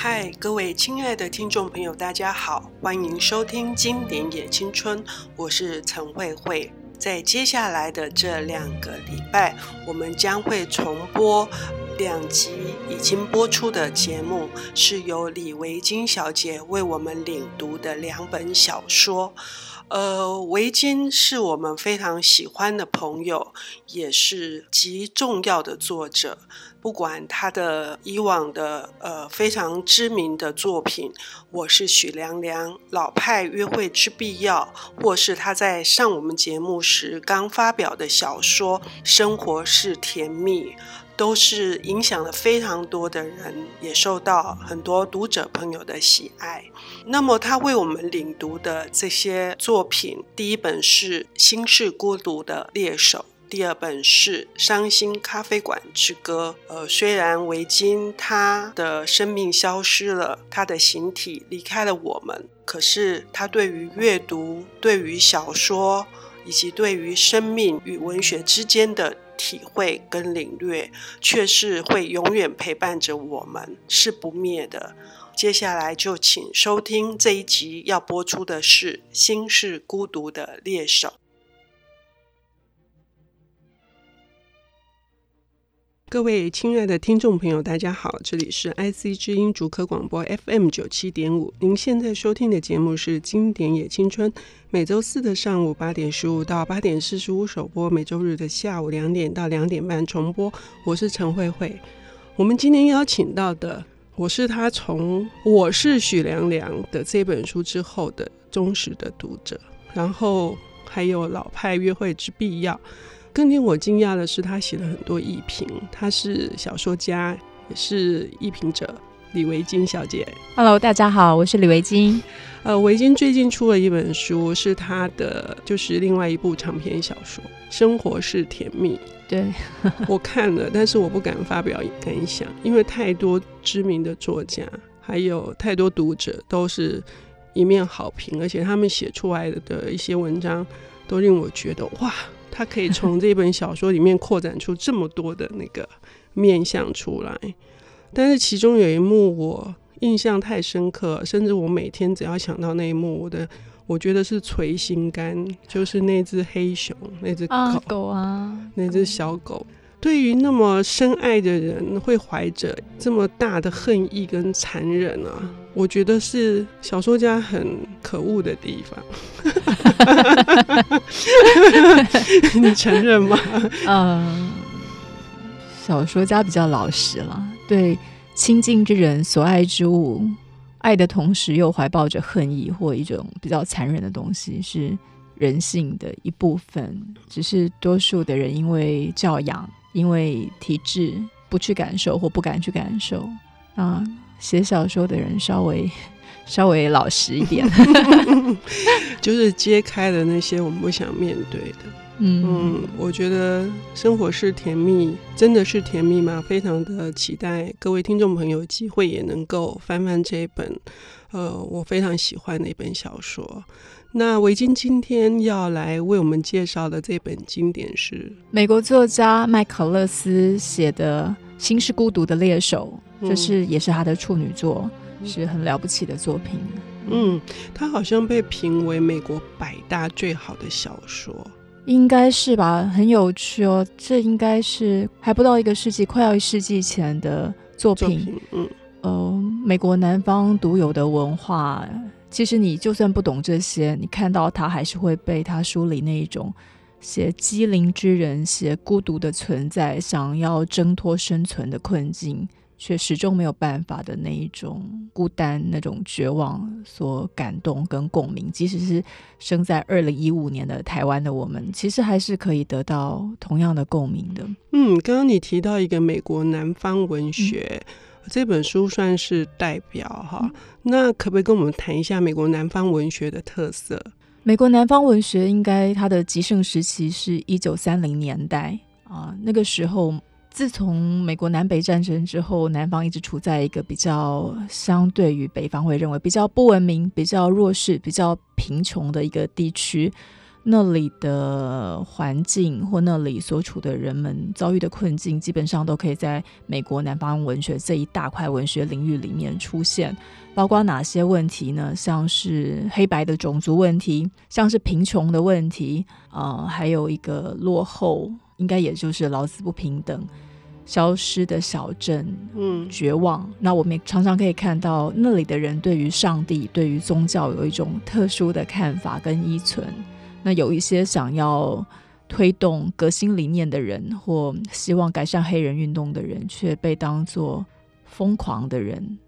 嗨，各位亲爱的听众朋友，大家好，欢迎收听《经典也青春》，我是陈慧慧。在接下来的这两个礼拜，我们将会重播两集已经播出的节目，是由李维金小姐为我们领读的两本小说。呃，维菁是我们非常喜欢的朋友，也是极重要的作者。不管他的以往的呃非常知名的作品，《我是许良良》、《老派约会之必要》，或是他在上我们节目时刚发表的小说《生活是甜蜜》。都是影响了非常多的人，也受到很多读者朋友的喜爱。那么，他为我们领读的这些作品，第一本是《心是孤独的猎手》，第二本是《伤心咖啡馆之歌》。呃，虽然维菁他的生命消失了，他的形体离开了我们，可是他对于阅读、对于小说，以及对于生命与文学之间的体会跟领略，却是会永远陪伴着我们，是不灭的。接下来就请收听这一集要播出的是《心是孤独的猎手》。各位亲爱的听众朋友，大家好，这里是 IC 之音主科广播 FM 九七点五。您现在收听的节目是《经典也青春》，每周四的上午八点十五到八点四十五首播，每周日的下午两点到两点半重播。我是陈慧慧。我们今天邀请到的，我是他从《我是许凉凉》的这本书之后的忠实的读者，然后还有《老派约会之必要》。更令我惊讶的是，他写了很多艺评。他是小说家，也是艺评者李维京小姐。Hello，大家好，我是李维京。呃，维京最近出了一本书，是他的就是另外一部长篇小说《生活是甜蜜》。对，我看了，但是我不敢发表感想，因为太多知名的作家，还有太多读者都是一面好评，而且他们写出来的一些文章都令我觉得哇。他可以从这本小说里面扩展出这么多的那个面相出来，但是其中有一幕我印象太深刻，甚至我每天只要想到那一幕，我的我觉得是捶心肝，就是那只黑熊，那只狗，啊，狗啊，那只小狗。对于那么深爱的人，会怀着这么大的恨意跟残忍啊！我觉得是小说家很可恶的地方。你承认吗？嗯，小说家比较老实了，对亲近之人、所爱之物，爱的同时又怀抱着恨意或一种比较残忍的东西，是人性的一部分。只是多数的人因为教养。因为体质不去感受或不敢去感受啊，写小说的人稍微 稍微老实一点，就是揭开了那些我们不想面对的。嗯嗯，我觉得生活是甜蜜，真的是甜蜜吗？非常的期待各位听众朋友有机会也能够翻翻这一本，呃，我非常喜欢的一本小说。那维京今天要来为我们介绍的这本经典是美国作家麦考勒斯写的《心是孤独的猎手》，这是也是他的处女作，嗯，是很了不起的作品。嗯，他好像被评为美国百大最好的小说，应该是吧？很有趣哦，这应该是还不到一个世纪，快要一世纪前的作品。作品嗯，呃，美国南方独有的文化。其实你就算不懂这些，你看到他还是会被他书里那一种写机灵之人、写孤独的存在、想要挣脱生存的困境，却始终没有办法的那一种孤单、那种绝望所感动跟共鸣。即使是生在二零一五年的台湾的我们，其实还是可以得到同样的共鸣的。嗯，刚刚你提到一个美国南方文学。嗯这本书算是代表哈，嗯，那可不可以跟我们谈一下美国南方文学的特色？美国南方文学应该它的极盛时期是一九三零年代啊，那个时候自从美国南北战争之后，南方一直处在一个比较相对于北方会认为比较不文明、比较弱势、比较贫穷的一个地区。那里的环境或那里所处的人们遭遇的困境，基本上都可以在美国南方文学这一大块文学领域里面出现。包括哪些问题呢？像是黑白的种族问题，像是贫穷的问题，啊、还有一个落后，应该也就是劳资不平等。消失的小镇，嗯，绝望。那我们也常常可以看到，那里的人对于上帝、对于宗教有一种特殊的看法跟依存。那有一些想要推动革新理念的人，或希望改善黑人运动的人，却被当作疯狂的人，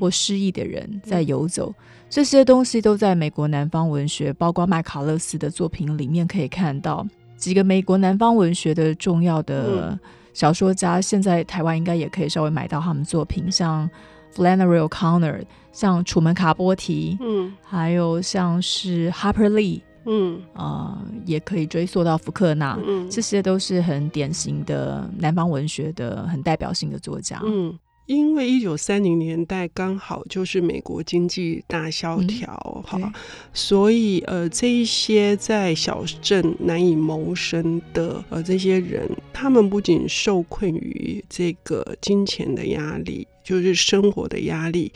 或失意的人在游走。这些东西都在美国南方文学，包括麦卡勒斯的作品里面可以看到。几个美国南方文学的重要的。小说家现在台湾应该也可以稍微买到他们作品，像 Flannery O'Connor，像楚门卡波提，嗯，还有像是 Harper Lee，嗯，啊、呃，也可以追溯到福克纳，嗯，这些都是很典型的南方文学的很代表性的作家，嗯。因为一九三零年代刚好就是美国经济大萧条，哈、嗯，所以呃，这一些在小镇难以谋生的呃这些人，他们不仅受困于这个金钱的压力，就是生活的压力，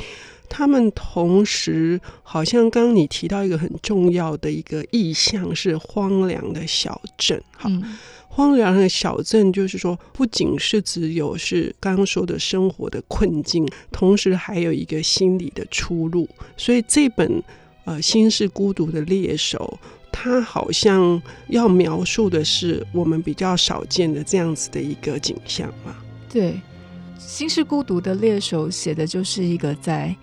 他们同时好像刚刚你提到一个很重要的一个意象是荒凉的小镇，哈。嗯荒凉的小镇，就是说，不仅是只有是刚刚说的生活的困境，同时还有一个心理的出路。所以这本呃《心是孤独的猎手》，它好像要描述的是我们比较少见的这样子的一个景象嘛。对，《心是孤独的猎手》写的就是一个在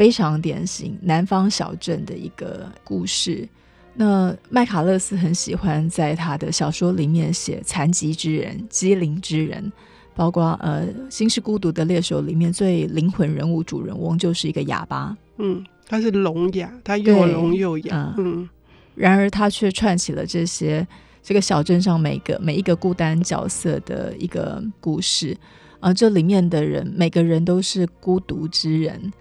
非常典型南方小镇的一个故事。那麦卡勒斯很喜欢在他的小说里面写残疾之人、机灵之人，包括呃《心是孤独的猎手》里面最灵魂人物主人翁就是一个哑巴，嗯，他是聋哑，他又聋又哑，嗯，嗯，然而他却串起了这些这个小镇上每个每一个孤单角色的一个故事，啊、呃，这里面的人每个人都是孤独之人。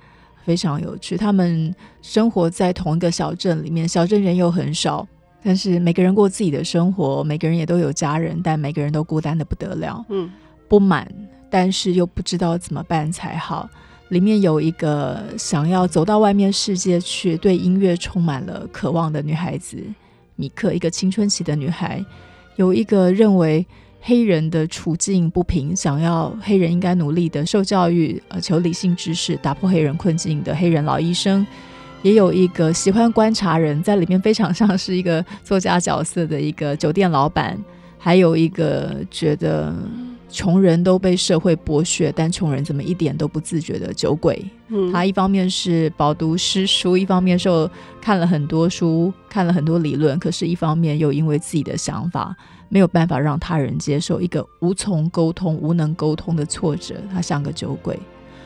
非常有趣，他们生活在同一个小镇里面，小镇人又很少，但是每个人过自己的生活，每个人也都有家人，但每个人都孤单的不得了，嗯，不满，但是又不知道怎么办才好。里面有一个想要走到外面世界去，对音乐充满了渴望的女孩子，米克，一个青春期的女孩，有一个认为。黑人的处境不平，想要黑人应该努力的受教育，呃，求理性知识，打破黑人困境的黑人老医生，也有一个喜欢观察人，在里面非常像是一个作家角色的一个酒店老板，还有一个觉得穷人都被社会剥削，但穷人怎么一点都不自觉的酒鬼。嗯，他一方面是饱读诗书，一方面受看了很多书，看了很多理论，可是一方面又因为自己的想法。没有办法让他人接受一个无从沟通、无能沟通的挫折，他像个酒鬼。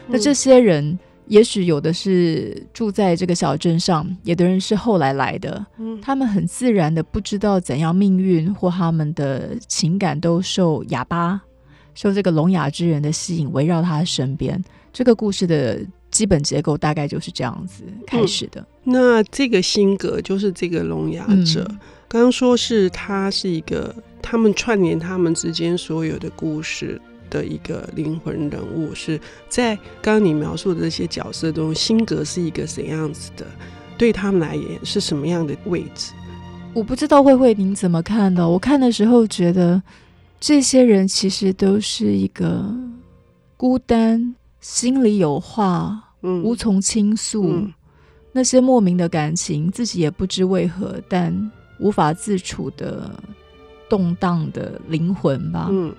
那这些人，也许有的是住在这个小镇上，有的人是后来来的。他们很自然的不知道怎样命运或他们的情感都受哑巴、受这个聋哑之人的吸引，围绕他身边。这个故事的基本结构大概就是这样子开始的。嗯、那这个性格就是这个聋哑者。嗯刚刚说是他是一个，他们串联他们之间所有的故事的一个灵魂人物，是在刚刚你描述的这些角色中，辛格是一个怎样子的？对他们来言是什么样的位置？我不知道慧慧您怎么看的？我看的时候觉得这些人其实都是一个孤单，心里有话，嗯，无从倾诉，嗯，那些莫名的感情，自己也不知为何，但。无法自处的动荡的灵魂吧。嗯，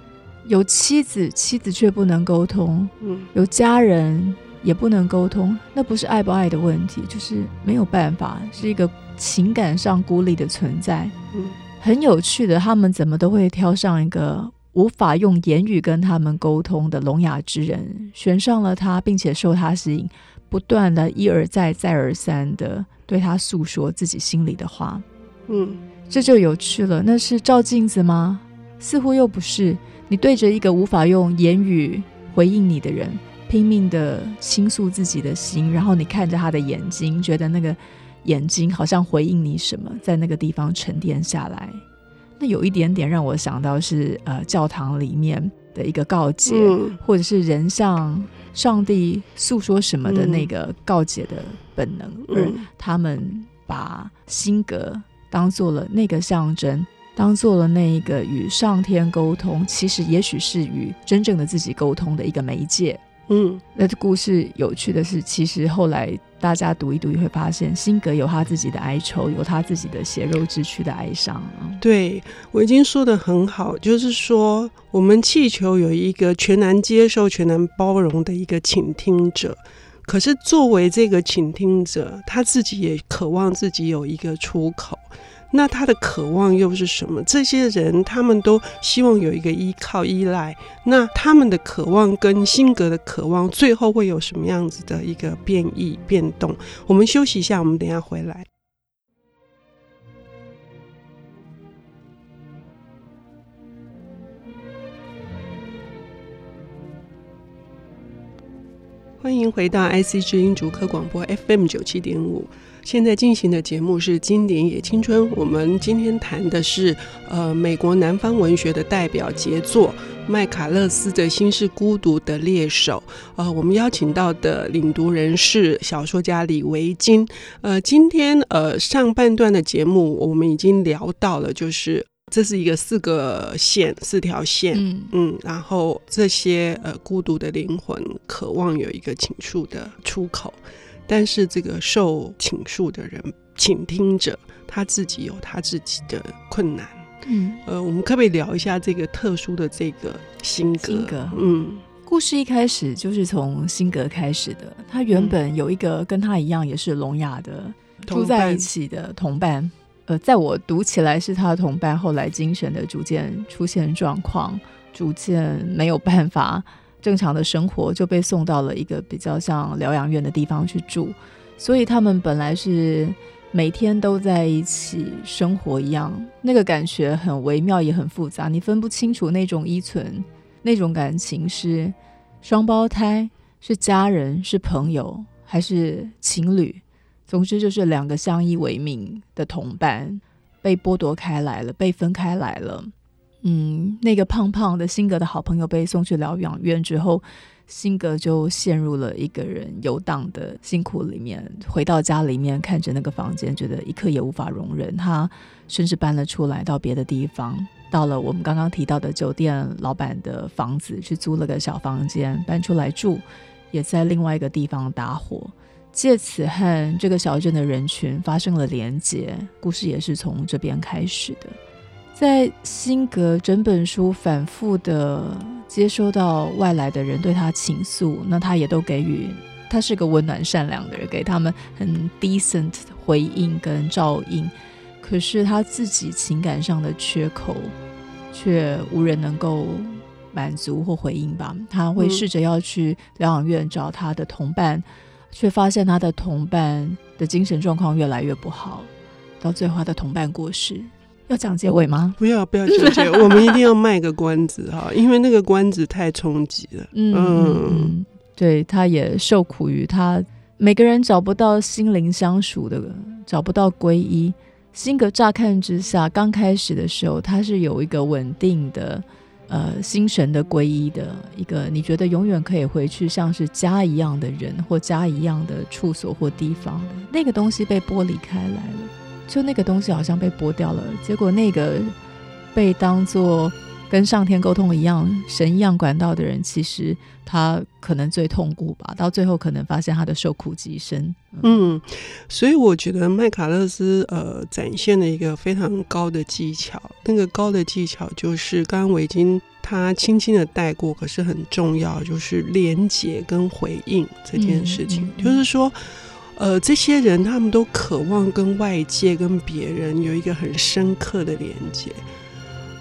有妻子，妻子却不能沟通。嗯，有家人也不能沟通。那不是爱不爱的问题，就是没有办法，是一个情感上孤立的存在。嗯，很有趣的，他们怎么都会挑上一个无法用言语跟他们沟通的聋哑之人，选上了他，并且受他吸引，不断的一而再、再而三的对他诉说自己心里的话。嗯，这就有趣了。那是照镜子吗？似乎又不是。你对着一个无法用言语回应你的人，拼命的倾诉自己的心，然后你看着他的眼睛，觉得那个眼睛好像回应你什么，在那个地方沉淀下来。那有一点点让我想到是呃教堂里面的一个告解，嗯、或者是人向上帝诉说什么的那个告解的本能，嗯、而他们把辛格当做了那个象征，当做了那一个与上天沟通，其实也许是与真正的自己沟通的一个媒介。嗯，那这故事有趣的是，其实后来大家读一读，也会发现，辛格有他自己的哀愁，有他自己的血肉之躯的哀伤。对，我已经说的很好，就是说，我们气球有一个全然接受、全然包容的一个倾听者，可是作为这个倾听者，他自己也渴望自己有一个出口。那他的渴望又是什么？这些人他们都希望有一个依靠、依赖。那他们的渴望跟性格的渴望，最后会有什么样子的一个变异、变动？我们休息一下，我们等一下回来。欢迎回到 IC 之音竹科广播 FM 九七点五。现在进行的节目是《经典也青春》，我们今天谈的是呃美国南方文学的代表杰作麦卡勒斯的《心是孤独的猎手》。呃，我们邀请到的领读人是小说家李维菁。呃，今天呃上半段的节目我们已经聊到了，就是这是一个四个线，四条线，嗯嗯，然后这些呃孤独的灵魂渴望有一个倾诉的出口。但是这个受倾诉的人，倾听者，他自己有他自己的困难。嗯，呃，我们可不可以聊一下这个特殊的这个性格？辛格，嗯，故事一开始就是从辛格开始的。他原本有一个跟他一样也是聋哑的住在一起的同伴。呃，在我读起来是他的同伴，后来精神的逐渐出现状况，逐渐没有办法。正常的生活就被送到了一个比较像疗养院的地方去住，所以他们本来是每天都在一起生活一样，那个感觉很微妙也很复杂，你分不清楚那种依存、那种感情是双胞胎、是家人、是朋友还是情侣，总之就是两个相依为命的同伴被剥夺开来了，被分开来了。嗯，那个胖胖的辛格的好朋友被送去疗养院之后，辛格就陷入了一个人游荡的辛苦里面。回到家里面，看着那个房间，觉得一刻也无法容忍。他甚至搬了出来，到别的地方，到了我们刚刚提到的酒店老板的房子去租了个小房间，搬出来住，也在另外一个地方打火，借此和这个小镇的人群发生了连结。故事也是从这边开始的。在辛格整本书反复的接收到外来的人对他倾诉，那他也都给予，他是个温暖善良的人，给他们很 decent 的回应跟照应。可是他自己情感上的缺口，却无人能够满足或回应吧。他会试着要去疗养院找他的同伴，却发现他的同伴的精神状况越来越不好，到最后他的同伴过世。要讲结尾吗？不要，不要讲结尾。我们一定要卖个关子哈，因为那个关子太冲击了。嗯，嗯对，他也受苦于他每个人找不到心灵相属的，找不到皈依。辛格乍看之下，刚开始的时候，他是有一个稳定的呃心神的皈依的一个，你觉得永远可以回去像是家一样的人或家一样的处所或地方的那个东西被剥离开来了。就那个东西好像被剥掉了，结果那个被当做跟上天沟通一样、神一样管道的人，其实他可能最痛苦吧。到最后可能发现他的受苦极深。嗯，所以我觉得麦卡勒斯呃展现了一个非常高的技巧，那个高的技巧就是刚刚我已经他轻轻的带过，可是很重要，就是连接跟回应这件事情，嗯嗯嗯、就是说。呃，这些人他们都渴望跟外界、跟别人有一个很深刻的连接。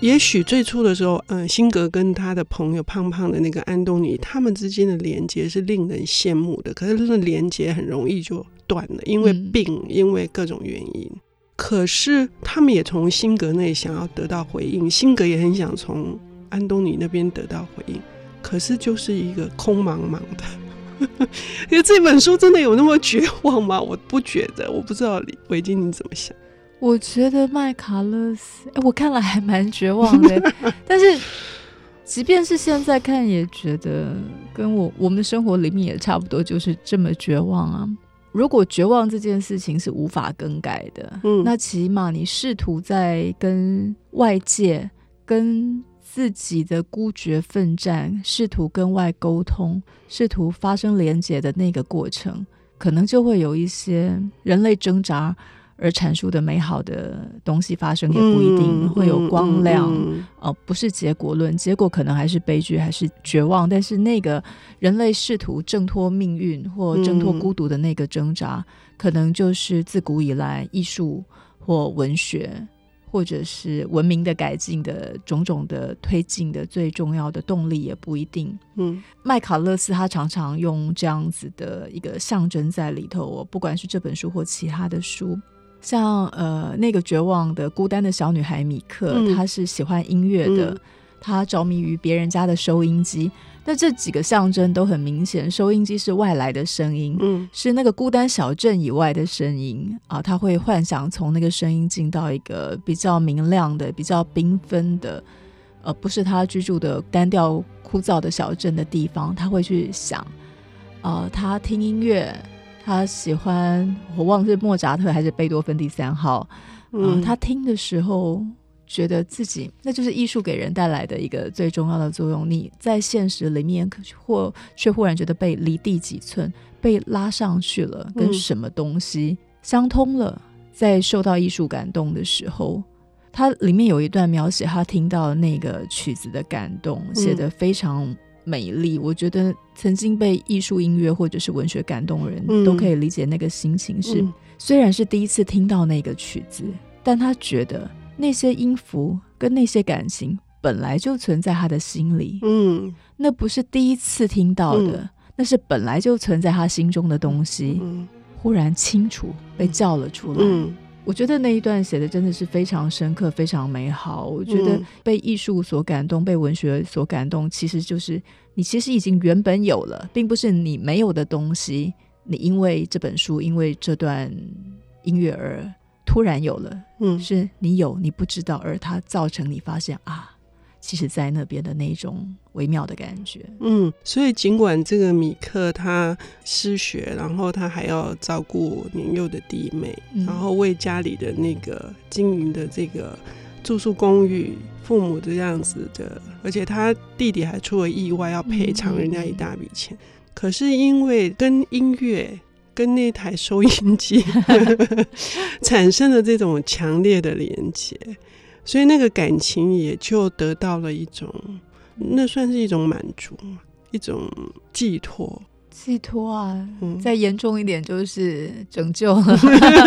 也许最初的时候，呃，辛格跟他的朋友胖胖的那个安东尼，他们之间的连接是令人羡慕的。可是，那连接很容易就断了，因为病，嗯、因为各种原因。可是，他们也从辛格那里想要得到回应，辛格也很想从安东尼那边得到回应。可是，就是一个空茫茫的。因为这本书真的有那么绝望吗？我不觉得，我不知道维京你怎么想？我觉得麦卡勒斯，哎，我看了还蛮绝望的。但是，即便是现在看，也觉得跟我我们的生活里面也差不多，就是这么绝望啊。如果绝望这件事情是无法更改的，嗯，那起码你试图在跟外界、跟自己的孤绝奋战，试图跟外沟通，试图发生连结的那个过程，可能就会有一些人类挣扎而阐述的美好的东西发生，也不一定会有光亮。哦、嗯嗯呃，不是结果论，结果可能还是悲剧，还是绝望。但是那个人类试图挣脱命运或挣脱孤独的那个挣扎，嗯、可能就是自古以来艺术或文学，或者是文明的改进的种种的推进的最重要的动力，也不一定。嗯，麦卡勒斯他常常用这样子的一个象征在里头。我不管是这本书或其他的书。像呃，那个绝望的孤单的小女孩米克，嗯、她是喜欢音乐的，嗯、她着迷于别人家的收音机。那这几个象征都很明显，收音机是外来的声音，嗯、是那个孤单小镇以外的声音啊。她会幻想从那个声音进到一个比较明亮的、比较缤纷的，呃，不是她居住的单调枯燥的小镇的地方。她会去想，呃，她听音乐。他喜欢，我忘了是莫扎特还是贝多芬第三号。嗯，他听的时候觉得自己，那就是艺术给人带来的一个最重要的作用。你在现实里面，可或却忽然觉得被离地几寸，被拉上去了，跟什么东西相通了。在受到艺术感动的时候，他里面有一段描写他听到那个曲子的感动，写得非常。美丽，我觉得曾经被艺术、音乐或者是文学感动的人、嗯、都可以理解那个心情是。是、嗯、虽然是第一次听到那个曲子，但他觉得那些音符跟那些感情本来就存在他的心里。嗯，那不是第一次听到的，嗯、那是本来就存在他心中的东西，嗯、忽然清楚被叫了出来。嗯我觉得那一段写的真的是非常深刻，非常美好。我觉得被艺术所感动，被文学所感动，其实就是你其实已经原本有了，并不是你没有的东西。你因为这本书，因为这段音乐而突然有了，嗯，是你有你不知道，而它造成你发现啊。其实，在那边的那种微妙的感觉，嗯，所以尽管这个米克他失学，然后他还要照顾年幼的弟妹，嗯、然后为家里的那个经营的这个住宿公寓，父母这样子的，而且他弟弟还出了意外，要赔偿人家一大笔钱。嗯、可是因为跟音乐、跟那台收音机 产生了这种强烈的连接。所以那个感情也就得到了一种，那算是一种满足，一种寄托。寄托啊，嗯、再严重一点就是拯救了。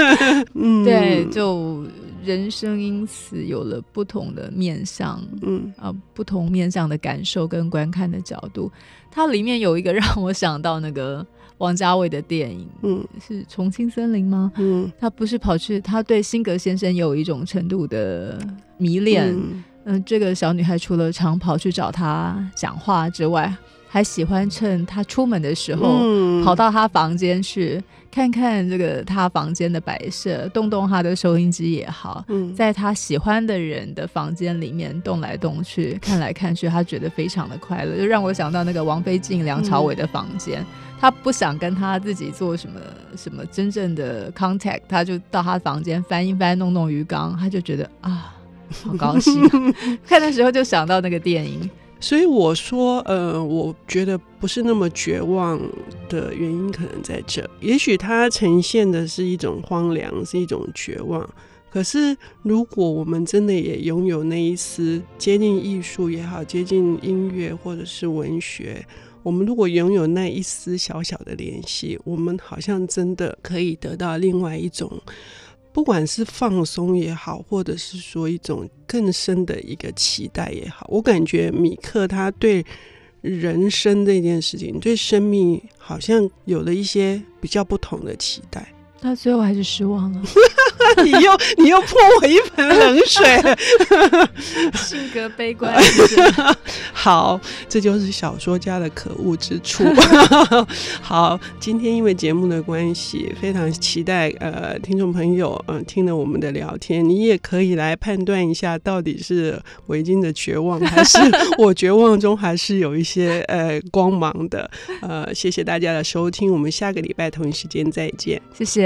嗯，对，就人生因此有了不同的面向，嗯啊，不同面向的感受跟观看的角度。它里面有一个让我想到那个。王家卫的电影，嗯，是《重庆森林》吗？嗯，他不是跑去，他对辛格先生有一种程度的迷恋。嗯，呃，这个小女孩除了常跑去找他讲话之外，还喜欢趁他出门的时候，跑到他房间去看看这个他房间的摆设，动动他的收音机也好，在他喜欢的人的房间里面动来动去，看来看去，他觉得非常的快乐，就让我想到那个王菲进梁朝伟的房间。他不想跟他自己做什么什么真正的 contact，他就到他房间翻一翻，弄弄鱼缸，他就觉得啊，好高兴。看的时候就想到那个电影，所以我说，呃，我觉得不是那么绝望的原因可能在这，也许它呈现的是一种荒凉，是一种绝望。可是如果我们真的也拥有那一丝接近艺术也好，接近音乐或者是文学。我们如果拥有那一丝小小的联系，我们好像真的可以得到另外一种，不管是放松也好，或者是说一种更深的一个期待也好。我感觉米克他对人生这件事情，对生命好像有了一些比较不同的期待。他最后还是失望了。你又你又泼我一盆冷水，性格悲观。好，这就是小说家的可恶之处。好，今天因为节目的关系，非常期待呃听众朋友嗯、呃、听了我们的聊天，你也可以来判断一下，到底是围巾的绝望，还是我绝望中还是有一些呃光芒的。呃，谢谢大家的收听，我们下个礼拜同一时间再见。谢谢。